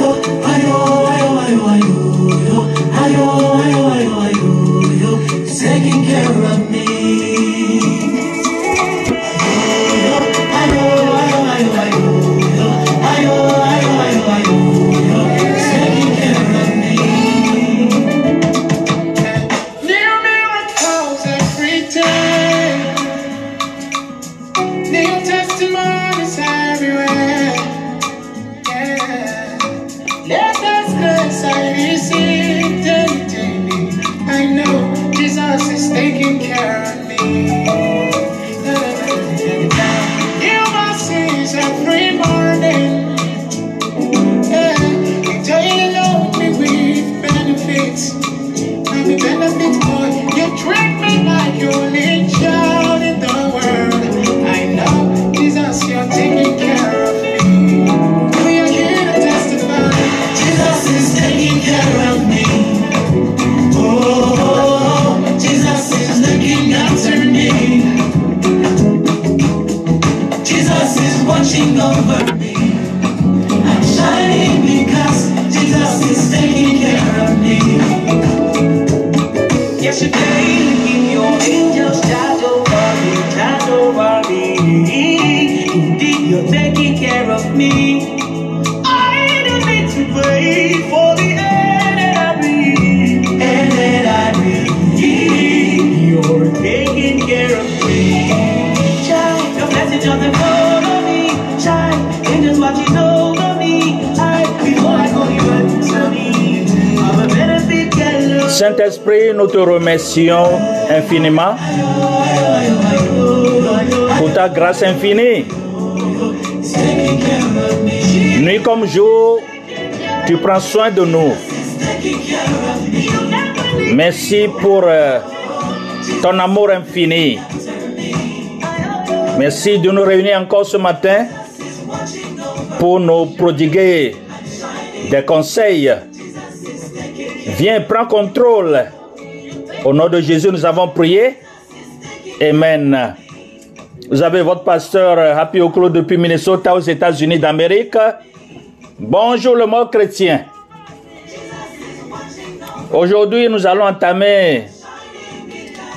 ayo, ayo, ayo, ayo, ayo. Nous te remercions infiniment pour ta grâce infinie. Nuit comme jour, tu prends soin de nous. Merci pour euh, ton amour infini. Merci de nous réunir encore ce matin pour nous prodiguer des conseils. Viens, prends contrôle. Au nom de Jésus, nous avons prié. Amen. Vous avez votre pasteur euh, Happy Oklo depuis Minnesota aux États-Unis d'Amérique. Bonjour le mot chrétien. Aujourd'hui, nous allons entamer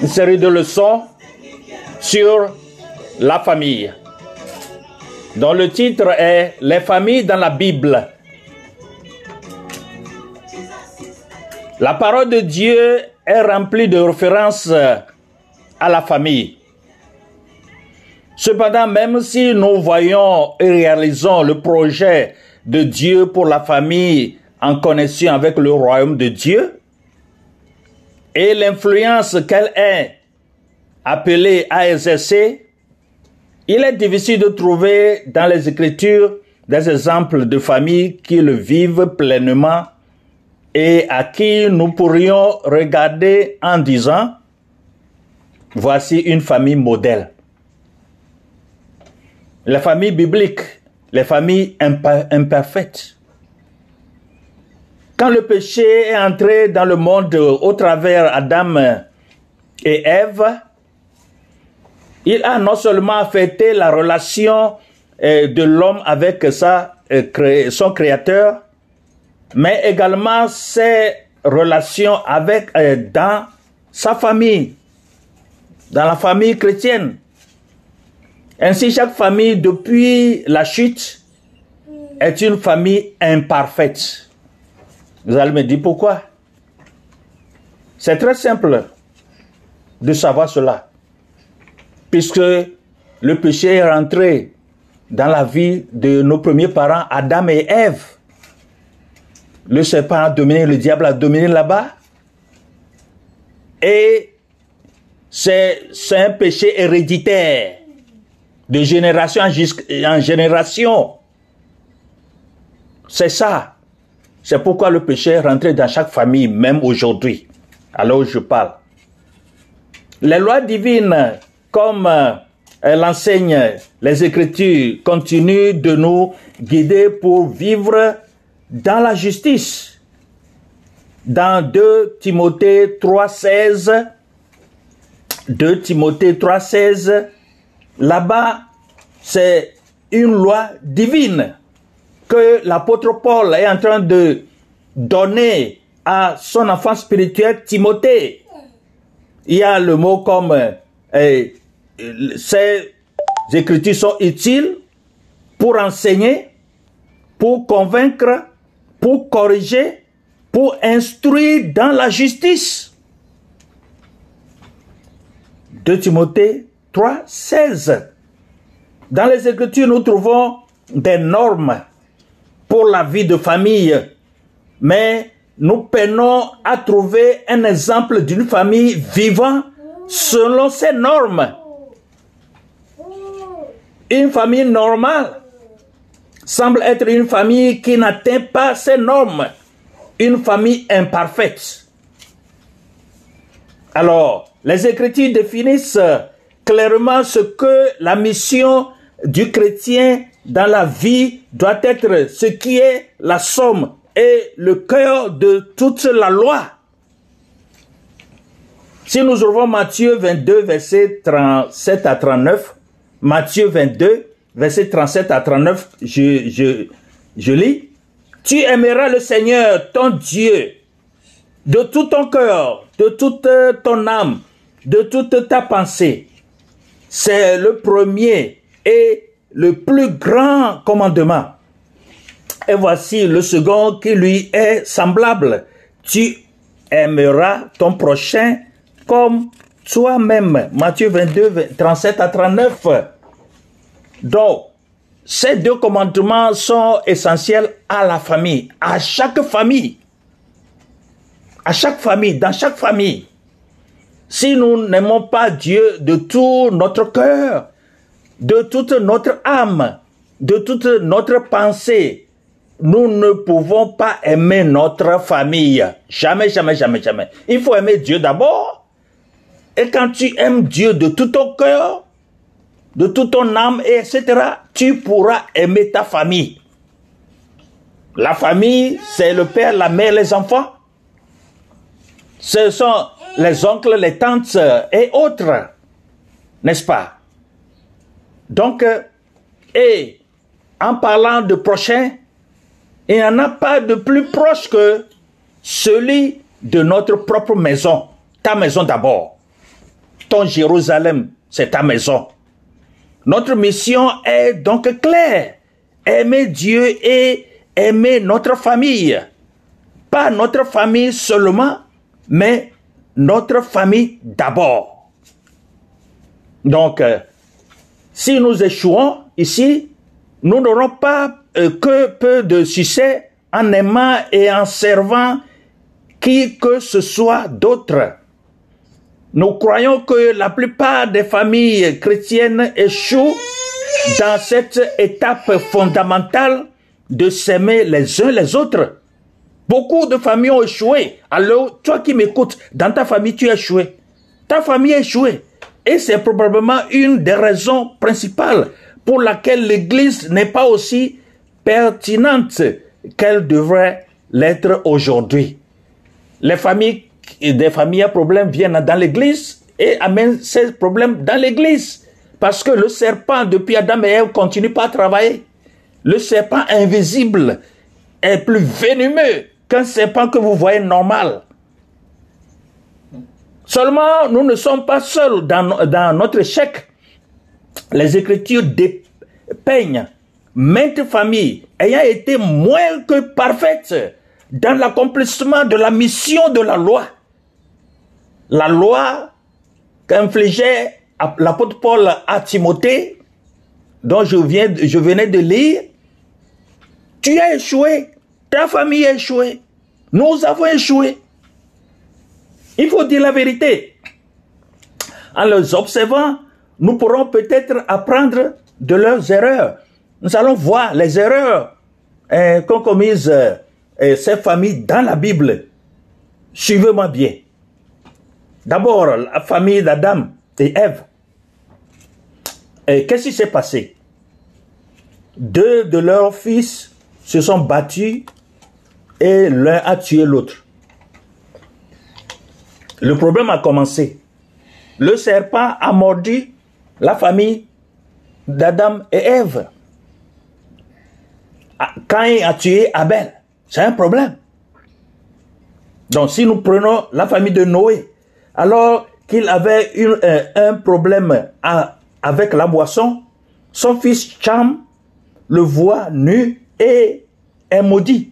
une série de leçons sur la famille, dont le titre est Les familles dans la Bible. La parole de Dieu est remplie de références à la famille. Cependant, même si nous voyons et réalisons le projet de Dieu pour la famille en connexion avec le royaume de Dieu et l'influence qu'elle est appelée à exercer, il est difficile de trouver dans les Écritures des exemples de familles qui le vivent pleinement et à qui nous pourrions regarder en disant, voici une famille modèle. Les familles bibliques, les familles impa- imparfaites. Quand le péché est entré dans le monde au travers Adam et Ève, il a non seulement affecté la relation euh, de l'homme avec sa, euh, son créateur, mais également ses relations avec euh, dans sa famille, dans la famille chrétienne. Ainsi, chaque famille depuis la chute est une famille imparfaite. Vous allez me dire pourquoi? C'est très simple de savoir cela. Puisque le péché est rentré dans la vie de nos premiers parents, Adam et Ève. Le serpent a dominé, le diable a dominé là-bas. Et c'est un péché héréditaire, de génération en, génération. C'est ça. C'est pourquoi le péché est rentré dans chaque famille, même aujourd'hui, alors je parle. Les lois divines, comme euh, l'enseignent les Écritures, continuent de nous guider pour vivre dans la justice. Dans 2 Timothée 3,16, 2 Timothée 3,16, là-bas, c'est une loi divine que l'apôtre Paul est en train de donner à son enfant spirituel Timothée. Il y a le mot comme euh, ces écritures sont utiles pour enseigner, pour convaincre, pour corriger, pour instruire dans la justice. 2 Timothée 3, 16. Dans les Écritures, nous trouvons des normes pour la vie de famille, mais nous peinons à trouver un exemple d'une famille vivant selon ces normes. Une famille normale semble être une famille qui n'atteint pas ces normes, une famille imparfaite. Alors, les Écritures définissent clairement ce que la mission du chrétien dans la vie doit être, ce qui est la somme et le cœur de toute la loi. Si nous ouvrons Matthieu 22, versets 37 à 39, Matthieu 22, versets 37 à 39, je, je, je lis, Tu aimeras le Seigneur, ton Dieu, de tout ton cœur, de toute ton âme, de toute ta pensée. C'est le premier et le plus grand commandement. Et voici le second qui lui est semblable. Tu aimeras ton prochain comme toi-même. Matthieu 22, 37 à 39. Donc, ces deux commandements sont essentiels à la famille, à chaque famille. À chaque famille, dans chaque famille. Si nous n'aimons pas Dieu de tout notre cœur, de toute notre âme, de toute notre pensée, nous ne pouvons pas aimer notre famille. Jamais, jamais, jamais, jamais. Il faut aimer Dieu d'abord. Et quand tu aimes Dieu de tout ton cœur, de toute ton âme, etc., tu pourras aimer ta famille. La famille, c'est le père, la mère, les enfants. Ce sont les oncles, les tantes et autres. N'est-ce pas? Donc, euh, et en parlant de prochain, il n'y en a pas de plus proche que celui de notre propre maison. Ta maison d'abord. Ton Jérusalem, c'est ta maison. Notre mission est donc claire. Aimer Dieu et aimer notre famille. Pas notre famille seulement, mais notre famille d'abord. Donc, euh, si nous échouons ici, nous n'aurons pas euh, que peu de succès en aimant et en servant qui que ce soit d'autre. Nous croyons que la plupart des familles chrétiennes échouent dans cette étape fondamentale de s'aimer les uns les autres. Beaucoup de familles ont échoué. Alors, toi qui m'écoutes, dans ta famille, tu as échoué. Ta famille a échoué. Et c'est probablement une des raisons principales pour laquelle l'Église n'est pas aussi pertinente qu'elle devrait l'être aujourd'hui. Les familles, des familles à problème viennent dans l'Église et amènent ces problèmes dans l'Église. Parce que le serpent, depuis Adam et Ève, continue pas à travailler. Le serpent invisible est plus venimeux qu'un serpent que vous voyez normal. Seulement, nous ne sommes pas seuls dans, dans notre échec. Les Écritures dépeignent maintes familles ayant été moins que parfaites dans l'accomplissement de la mission de la loi. La loi qu'infligeait l'apôtre Paul à Timothée, dont je, viens, je venais de lire, tu as échoué, ta famille a échoué, nous avons échoué. Il faut dire la vérité. En les observant, nous pourrons peut-être apprendre de leurs erreurs. Nous allons voir les erreurs hein, qu'ont commises euh, ces familles dans la Bible. Suivez-moi bien. D'abord, la famille d'Adam et Ève. Qu'est-ce qui s'est passé? Deux de leurs fils se sont battus et l'un a tué l'autre. Le problème a commencé. Le serpent a mordu la famille d'Adam et Ève. Caïn a tué Abel. C'est un problème. Donc, si nous prenons la famille de Noé, alors qu'il avait euh, un problème avec la boisson, son fils Cham le voit nu et est maudit.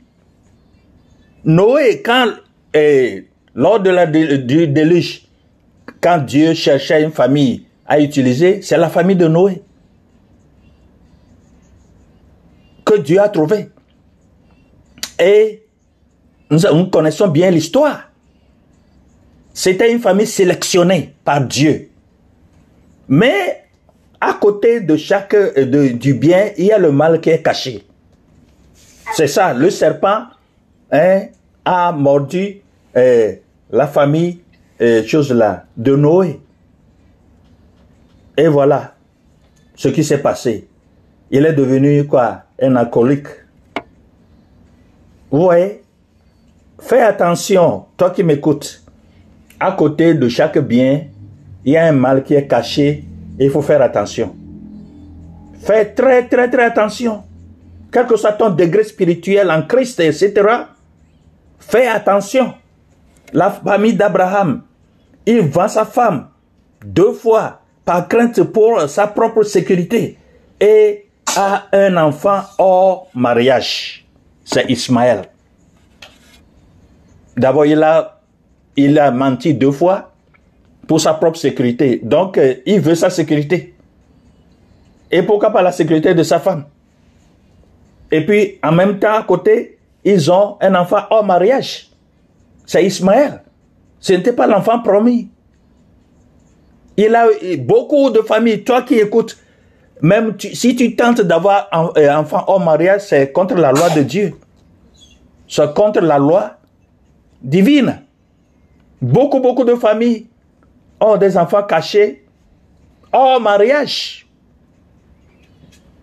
Noé, quand, euh, lors de la, du déluge, quand Dieu cherchait une famille à utiliser, c'est la famille de Noé que Dieu a trouvé. Et nous, connaissons bien l'histoire. C'était une famille sélectionnée par Dieu. Mais à côté de chaque euh, du bien, il y a le mal qui est caché. C'est ça, le serpent hein, a mordu euh, la famille, euh, chose là, de Noé. Et voilà ce qui s'est passé. Il est devenu quoi? Un alcoolique. Vous voyez Fais attention, toi qui m'écoutes. À côté de chaque bien, il y a un mal qui est caché et il faut faire attention. Fais très très très attention. Quel que soit ton degré spirituel en Christ, etc. Fais attention. La famille d'Abraham, il vend sa femme deux fois par crainte pour sa propre sécurité et a un enfant hors mariage. C'est Ismaël. D'abord, il a, il a menti deux fois pour sa propre sécurité. Donc, euh, il veut sa sécurité. Et pourquoi pas la sécurité de sa femme? Et puis, en même temps, à côté, ils ont un enfant hors mariage. C'est Ismaël. Ce n'était pas l'enfant promis. Il a beaucoup de familles. Toi qui écoutes, même tu- si tu tentes d'avoir un euh, enfant hors mariage, c'est contre la loi de Dieu. C'est contre la loi divine. Beaucoup, beaucoup de familles ont des enfants cachés hors mariage.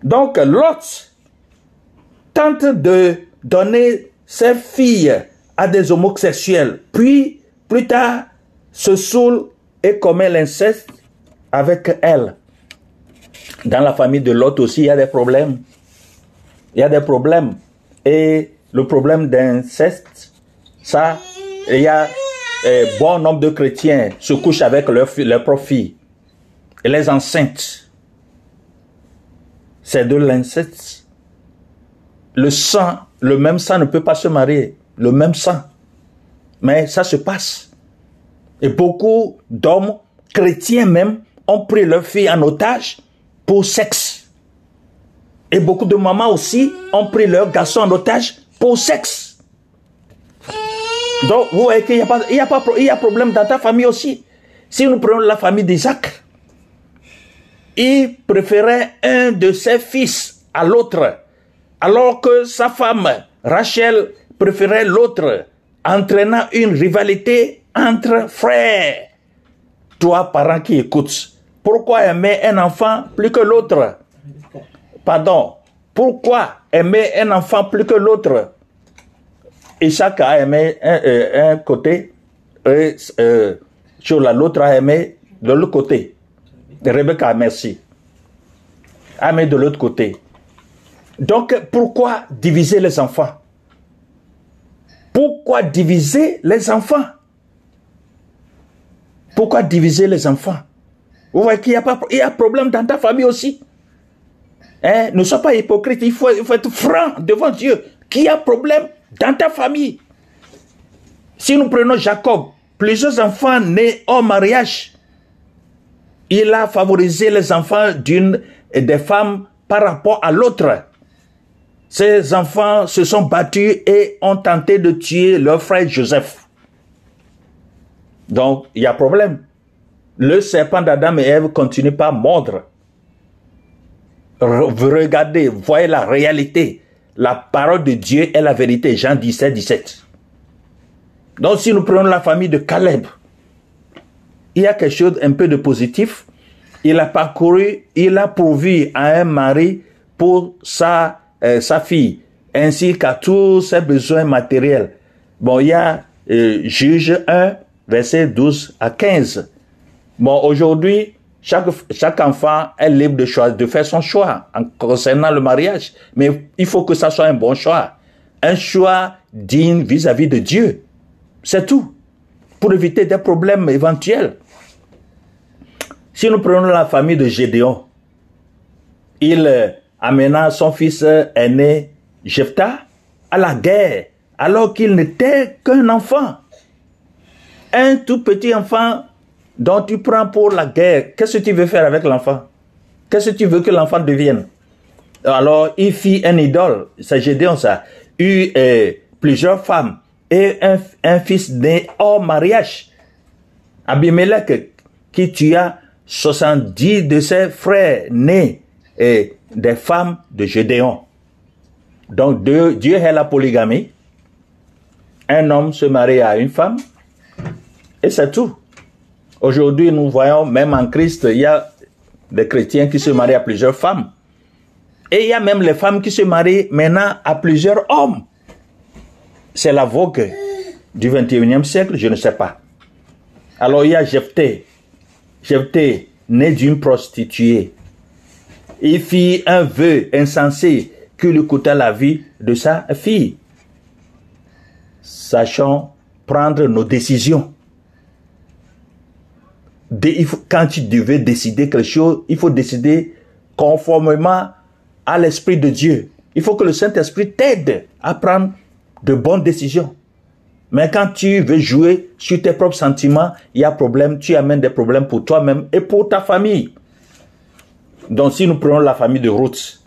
Donc, Lot tente de donner ses filles à des homosexuels, puis plus tard se saoule et commet l'inceste avec elle. Dans la famille de Lot aussi, il y a des problèmes. Il y a des problèmes. Et le problème d'inceste, ça, il y a euh, bon nombre de chrétiens se couchent avec leurs propres filles et les enceintes. C'est de l'inceste. Le sang, le même sang ne peut pas se marier. Le même sang. Mais ça se passe. Et beaucoup d'hommes, chrétiens même, ont pris leurs filles en otage pour sexe. Et beaucoup de mamans aussi ont pris leurs garçons en otage pour sexe. Donc, vous voyez qu'il y a, pas il y a problème dans ta famille aussi. Si nous prenons la famille d'Isaac, il préférait un de ses fils à l'autre, alors que sa femme, Rachel, préférait l'autre, entraînant une rivalité entre frères. Toi, parent qui écoutes, pourquoi aimer un enfant plus que l'autre? Pardon, pourquoi aimer un enfant plus que l'autre? Isaac a aimé un, euh, côté, et euh, l'autre a aimé de l'autre côté. Rebecca, merci. Aimé de l'autre côté. Donc, pourquoi diviser les enfants? Pourquoi diviser les enfants? Pourquoi diviser les enfants? Vous voyez qu'il y a pas, problème dans ta famille aussi. Hein? Ne sois pas hypocrite, il faut, être franc devant Dieu. Qu'il y a problème dans ta famille? Si nous prenons Jacob, plusieurs enfants nés hors mariage, il a favorisé les enfants d'une et des femmes par rapport à l'autre. Ces enfants se sont battus et ont tenté de tuer leur frère Joseph. Donc, il y a problème. Le serpent d'Adam et Ève continue pas à mordre. Re- Regardez, voyez la réalité. La parole de Dieu est la vérité. Jean 17, 17. Donc, si nous prenons la famille de Caleb, il y a quelque chose un peu de positif. Il a parcouru, il a pourvu à un mari pour sa, euh, sa fille, ainsi qu'à tous ses besoins matériels. Bon, il y a euh, Juge 1, verset 12 à 15. Bon, aujourd'hui, Chaque, chaque enfant est libre de, choisir, de faire son choix en concernant le mariage. Mais il faut que ça soit un bon choix. Un choix digne vis-à-vis de Dieu. C'est tout. Pour éviter des problèmes éventuels. Si nous prenons la famille de Gédéon, il euh, amena son fils aîné, Jephthah, à la guerre, alors qu'il n'était qu'un enfant. Un tout petit enfant dont tu prends pour la guerre. Qu'est-ce que tu veux faire avec l'enfant? Qu'est-ce que tu veux que l'enfant devienne? Alors, il fit un idole, c'est Gédéon ça, eut plusieurs femmes et un, un fils né hors mariage. Abimelech, qui tua 70 de ses frères nés et des femmes de Gédéon. Donc Dieu, Dieu est la polygamie. Un homme se marie à une femme et c'est tout. Aujourd'hui, nous voyons, même en Christ, il y a des chrétiens qui se marient à plusieurs femmes. Et il y a même les femmes qui se marient maintenant à plusieurs hommes. C'est la vogue du 21e siècle, je ne sais pas. Alors il y a Jephthé. Jephthé, né d'une prostituée. Il fit un vœu insensé qui lui coûta la vie de sa fille. Sachons prendre nos décisions. Quand tu devais décider quelque chose, il faut décider conformément à l'Esprit de Dieu. Il faut que le Saint-Esprit t'aide à prendre de bonnes décisions. Mais quand tu veux jouer sur tes propres sentiments, il y a problème, tu amènes des problèmes pour toi-même et pour ta famille. Donc si nous prenons la famille de Ruth,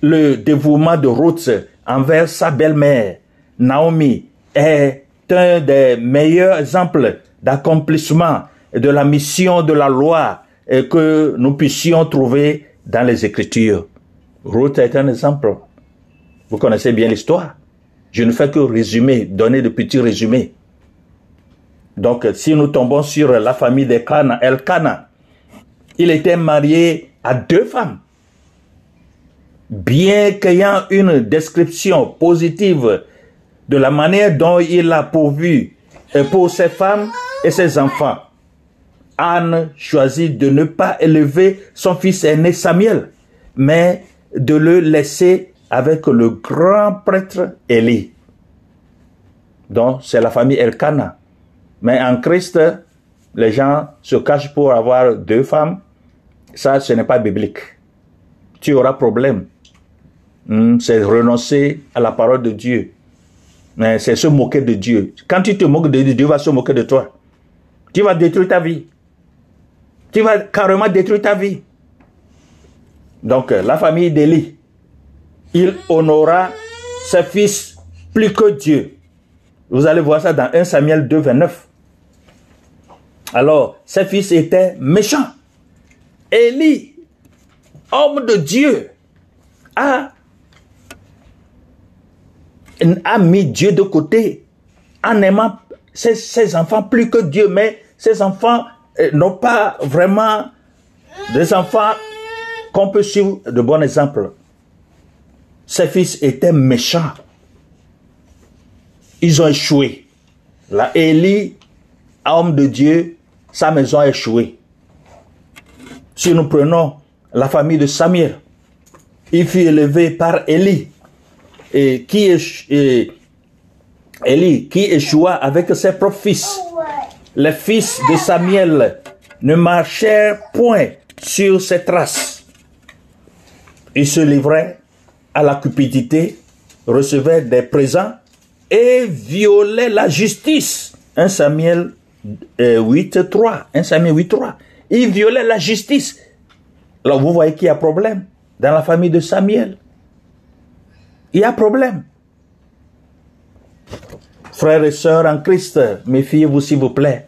le dévouement de Ruth envers sa belle-mère, Naomi, est un des meilleurs exemples d'accomplissement de la mission de la loi euh, que nous puissions trouver dans les Écritures. Ruth est un exemple. Vous connaissez bien l'histoire. Je ne fais que résumer, donner de petits résumés. Donc, si nous tombons sur la famille d'Elkana, Elkana, il était marié à deux femmes. Bien qu'ayant une description positive de la manière dont il a pourvu euh, pour ses femmes et ses enfants, Anne choisit de ne pas élever son fils aîné Samuel, mais de le laisser avec le grand prêtre Élie. Donc, c'est la famille Elkana. Mais en Christ, les gens se cachent pour avoir deux femmes. Ça, ce n'est pas biblique. Tu auras problème. Hmm, c'est renoncer à la parole de Dieu. C'est se moquer de Dieu. Quand tu te moques de Dieu, Dieu va se moquer de toi. Tu vas détruire ta vie. Tu vas carrément détruire ta vie. Donc, euh, la famille d'Élie, il honora ses fils plus que Dieu. Vous allez voir ça dans 1 Samuel 2, 29. Alors, ses fils étaient méchants. Élie, homme de Dieu, a, a mis Dieu de côté en aimant ses, ses enfants plus que Dieu. Mais ses enfants n'ont pas vraiment des enfants qu'on peut suivre de bons exemples. Ses fils étaient méchants. Ils ont échoué. Là, Élie, homme de Dieu, sa maison a échoué. Si nous prenons la famille de Samuel, il fut élevé par Élie, et qui Élie, qui échoua avec ses propres fils? Les fils de Samuel ne marchèrent point sur ses traces. Ils se livraient à la cupidité, recevaient des présents et violaient la justice. 1 Samuel euh, 8, 3. 1 Samuel 8, 3. Ils violaient la justice. Alors vous voyez qu'il y a problème dans la famille de Samuel. Il y a problème. Frères et sœurs en Christ, méfiez-vous s'il vous plaît.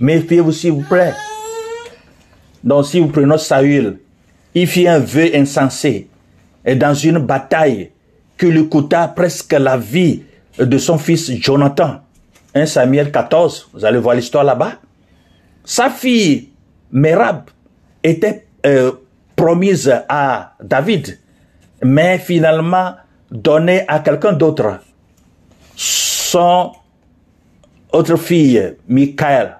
Méfiez-vous s'il vous plaît. Donc si vous prenez Saül, il fit un vœu insensé et dans une bataille qui lui coûta presque la vie de son fils Jonathan. 1 Samuel 14, vous allez voir l'histoire là-bas. Sa fille Merab était euh, promise à David, mais finalement donnée à quelqu'un d'autre. Son autre fille, Michael,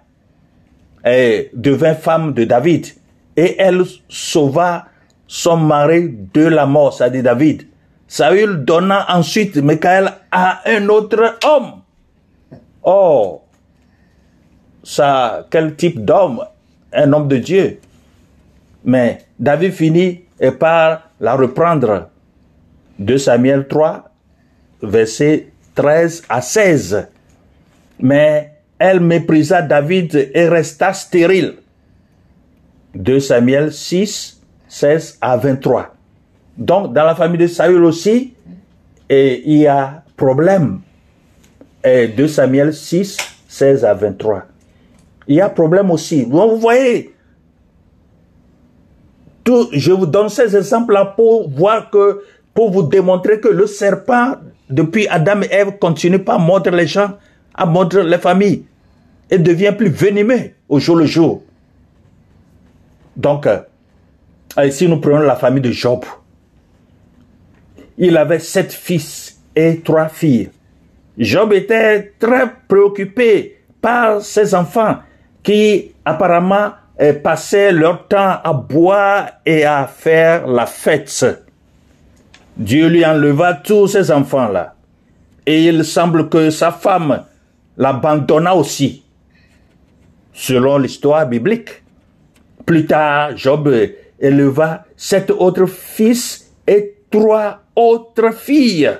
devint femme de David. Et elle sauva son mari de la mort, c'est-à-dire David. Saül donna ensuite Michael à un autre homme. Oh, ça, quel type d'homme? Un homme de Dieu. Mais David finit par la reprendre. 2 Samuel 3, versets 13 à 16. Mais elle méprisa David et resta stérile. 2 Samuel 6, 16 à 23. Donc, dans la famille de Saül aussi, il y a problème. Et 2 Samuel 6, 16 à 23. Il y a problème aussi. Vous voyez, je vous donne ces exemples-là pour voir que, pour vous démontrer que le serpent, depuis Adam et Ève, continue pas à mordre les gens, à mordre les familles, et devient plus venimeux au jour le jour. Donc, euh, si nous prenons la famille de Job, il avait sept fils et trois filles. Job était très préoccupé par ses enfants qui apparemment eh, passaient leur temps à boire et à faire la fête. Dieu lui enleva tous ses enfants-là. Et il semble que sa femme l'abandonna aussi, selon l'histoire biblique. Plus tard, Job éleva sept autres fils et trois autres filles.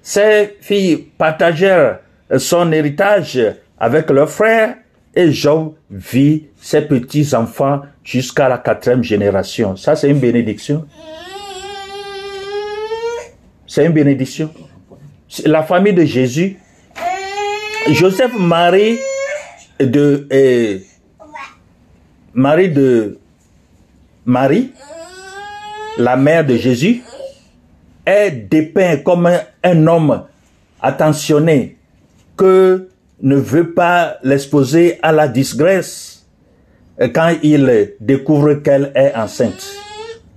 Ces filles partagèrent son héritage avec leurs frères et Job vit ses petits-enfants jusqu'à la quatrième génération. Ça, c'est une bénédiction. C'est une bénédiction. La famille de Jésus, Joseph, Marie de, eh, Marie de Marie, la mère de Jésus, est dépeint comme un, homme attentionné que ne veut pas l'exposer à la disgrâce quand il découvre qu'elle est enceinte.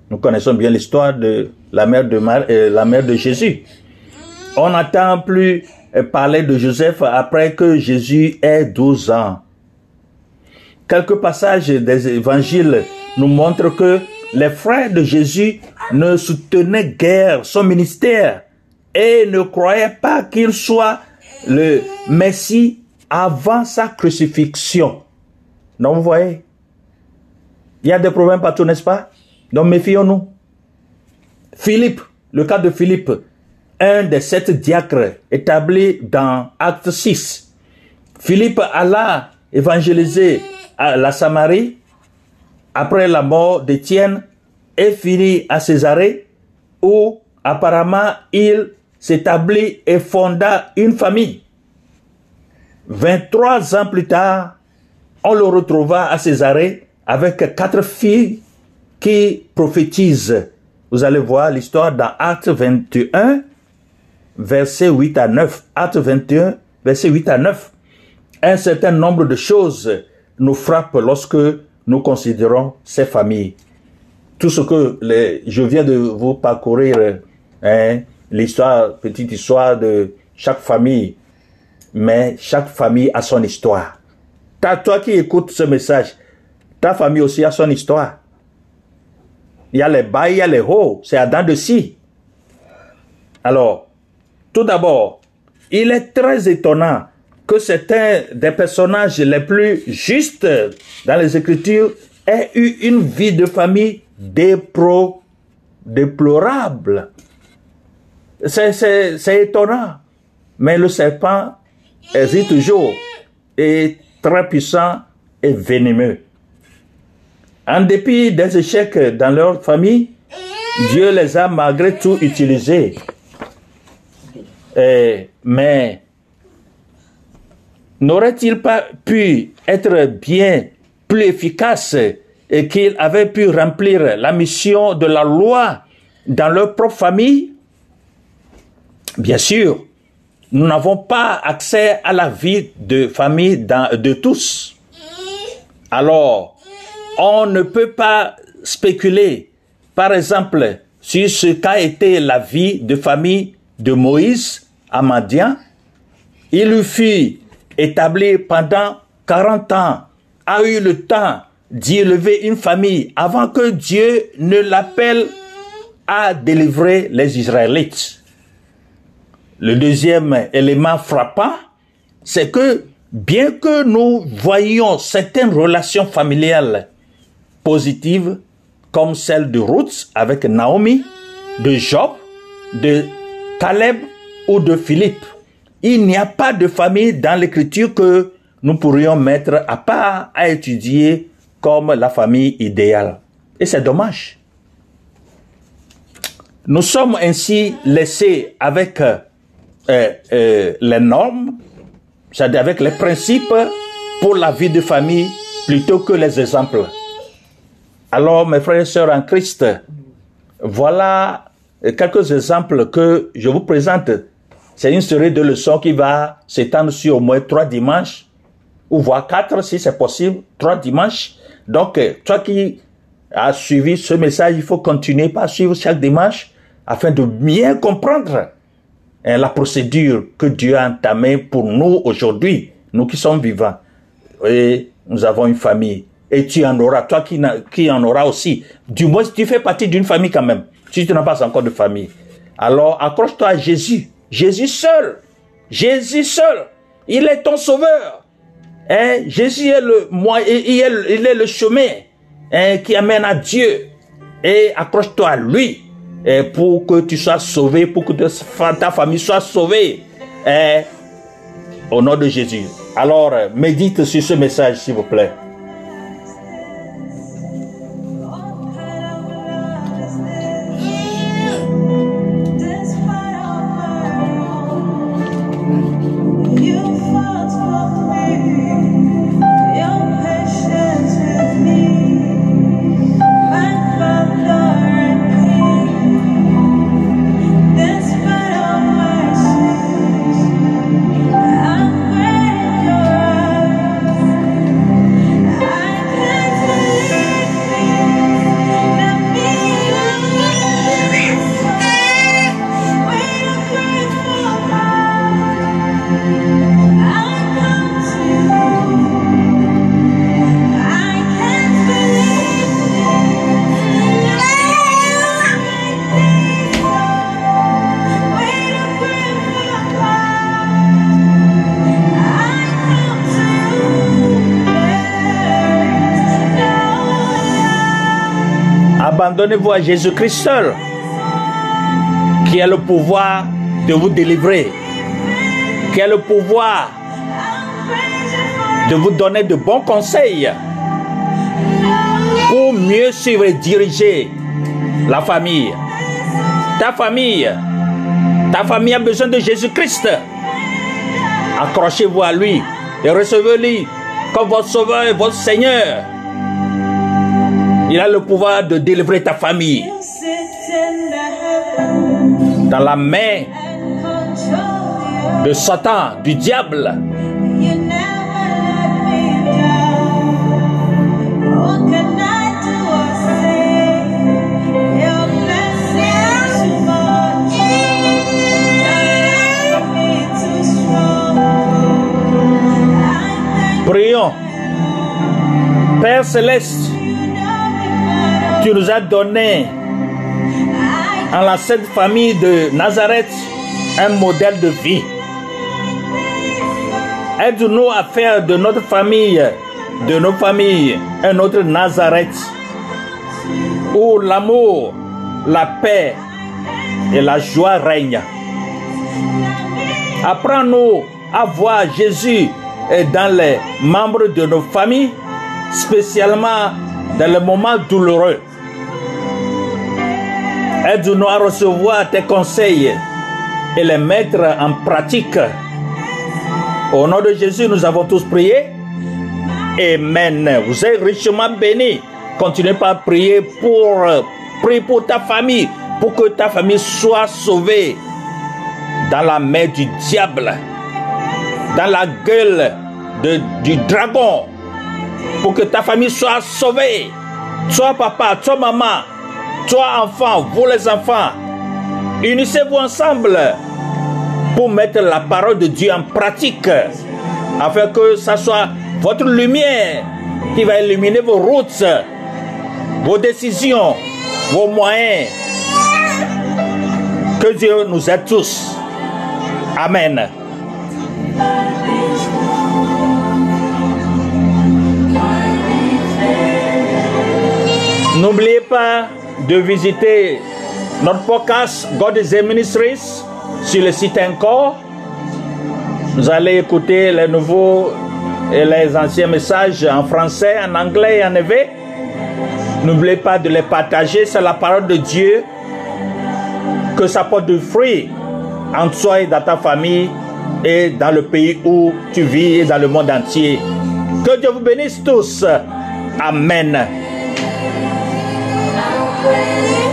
Nous connaissons bien l'histoire de la mère de, Mar euh, la mère de Jésus. On n'entend plus parler de Joseph après que Jésus ait 12 ans. Quelques passages des évangiles nous montrent que les frères de Jésus ne soutenaient guère son ministère et ne croyaient pas qu'il soit le Messie avant sa crucifixion. Donc vous voyez, il y a des problèmes partout, n'est-ce pas? Donc méfions-nous. Philippe, le cas de Philippe, un des sept diacres établis dans Acte 6. Philippe alla évangéliser la Samarie après la mort d'Étienne et finit à Césarée où apparemment il s'établit et fonda une famille. 23 ans plus tard, on le retrouva à Césarée avec quatre filles qui prophétisent. Vous allez voir l'histoire dans Acte 21, verset 8 à 9. Acte 21, verset 8 à 9. Un certain nombre de choses nous frappent lorsque nous considérons ces familles. Tout ce que je viens de vous parcourir, hein, l'histoire, petite histoire de chaque famille, mais chaque famille a son histoire. T'as toi qui écoutes ce message, ta famille aussi a son histoire. Il y a les bas, il y a les hauts, c'est Adam de si. Alors, tout d'abord, il est très étonnant que certains des personnages les plus justes dans les Écritures aient eu une vie de famille dépro, déplorable. C'est étonnant. Mais le serpent existe toujours, est très puissant et venimeux. En dépit des échecs dans leur famille, Dieu les a malgré tout utilisés. Et, mais n'aurait-il pas pu être bien plus efficace et qu'il avait pu remplir la mission de la loi dans leur propre famille? Bien sûr, nous n'avons pas accès à la vie de famille de tous. Alors, on ne peut pas spéculer, par exemple, sur ce qu'a été la vie de famille de Moïse à. Il fut établi pendant 40 ans a eu le temps d'y élever une famille avant que Dieu ne l'appelle à délivrer les Israélites. Le deuxième élément frappant, c'est que bien que nous voyions certaines relations familiales positives, comme celle de Ruth avec Naomi, de Job, de Caleb ou de Philippe, il n'y a pas de famille dans l'écriture que nous pourrions mettre à part à étudier comme la famille idéale. Et c'est dommage. Nous sommes ainsi laissés avec euh, euh, les normes, c'est-à-dire avec les principes pour la vie de famille plutôt que les exemples. Alors, mes frères et sœurs en Christ, voilà quelques exemples que je vous présente. C'est une série de leçons qui va s'étendre sur au moins trois dimanches, ou voire quatre si c'est possible, trois dimanches. Donc, toi qui as suivi ce message, il faut continuer par suivre chaque dimanche afin de bien comprendre hein, la procédure que Dieu a entamée pour nous aujourd'hui, nous qui sommes vivants. Et nous avons une famille. Et tu en auras, toi qui, qui en auras aussi. Du moins, tu fais partie d'une famille quand même, si tu n'as pas encore de famille. Alors, accroche-toi à Jésus. Jésus seul. Jésus seul. Il est ton sauveur. Hein? Jésus est le, moi, il est, le chemin hein, qui amène à Dieu. Et accroche-toi à lui et pour que tu sois sauvé, pour que ta famille soit sauvée. Au nom de Jésus. Alors, médite sur ce message, s'il vous plaît. Abandonnez-vous à Jésus-Christ seul, qui a le pouvoir de vous délivrer, qui a le pouvoir de vous donner de bons conseils pour mieux suivre et diriger la famille. Ta famille, ta famille a besoin de Jésus-Christ. Accrochez-vous à lui et recevez-lui comme votre sauveur et votre Seigneur. Il a le pouvoir de délivrer ta famille dans la main de Satan, du diable. Prions. Père céleste, tu nous as donné en la sainte famille de Nazareth un modèle de vie. Aide-nous à faire de notre famille, de nos familles, un autre Nazareth où l'amour, la paix et la joie règnent. Apprends-nous à voir Jésus dans les membres de nos familles, spécialement dans les moments douloureux. Aide-nous à recevoir tes conseils et les mettre en pratique. Au nom de Jésus, nous avons tous prié. Amen. Vous êtes richement bénis. Continuez par prier pour, prier pour ta famille, pour que ta famille soit sauvée dans la main du diable, dans la gueule du dragon, pour que ta famille soit sauvée. Toi papa, toi maman, toi enfant, vous les enfants, unissez-vous ensemble pour mettre la parole de Dieu en pratique, afin que ça soit votre lumière qui va illuminer vos routes, vos décisions, vos moyens. Que Dieu nous aide tous. Amen. N'oubliez pas de visiter notre podcast God is a Ministries sur le site encore. Vous allez écouter les nouveaux et les anciens messages en français, en anglais et en éveil. N'oubliez pas de les partager, c'est la parole de Dieu. Que ça porte du fruit en toi et dans ta famille et dans le pays où tu vis et dans le monde entier. Que Dieu vous bénisse tous. Amen. Really?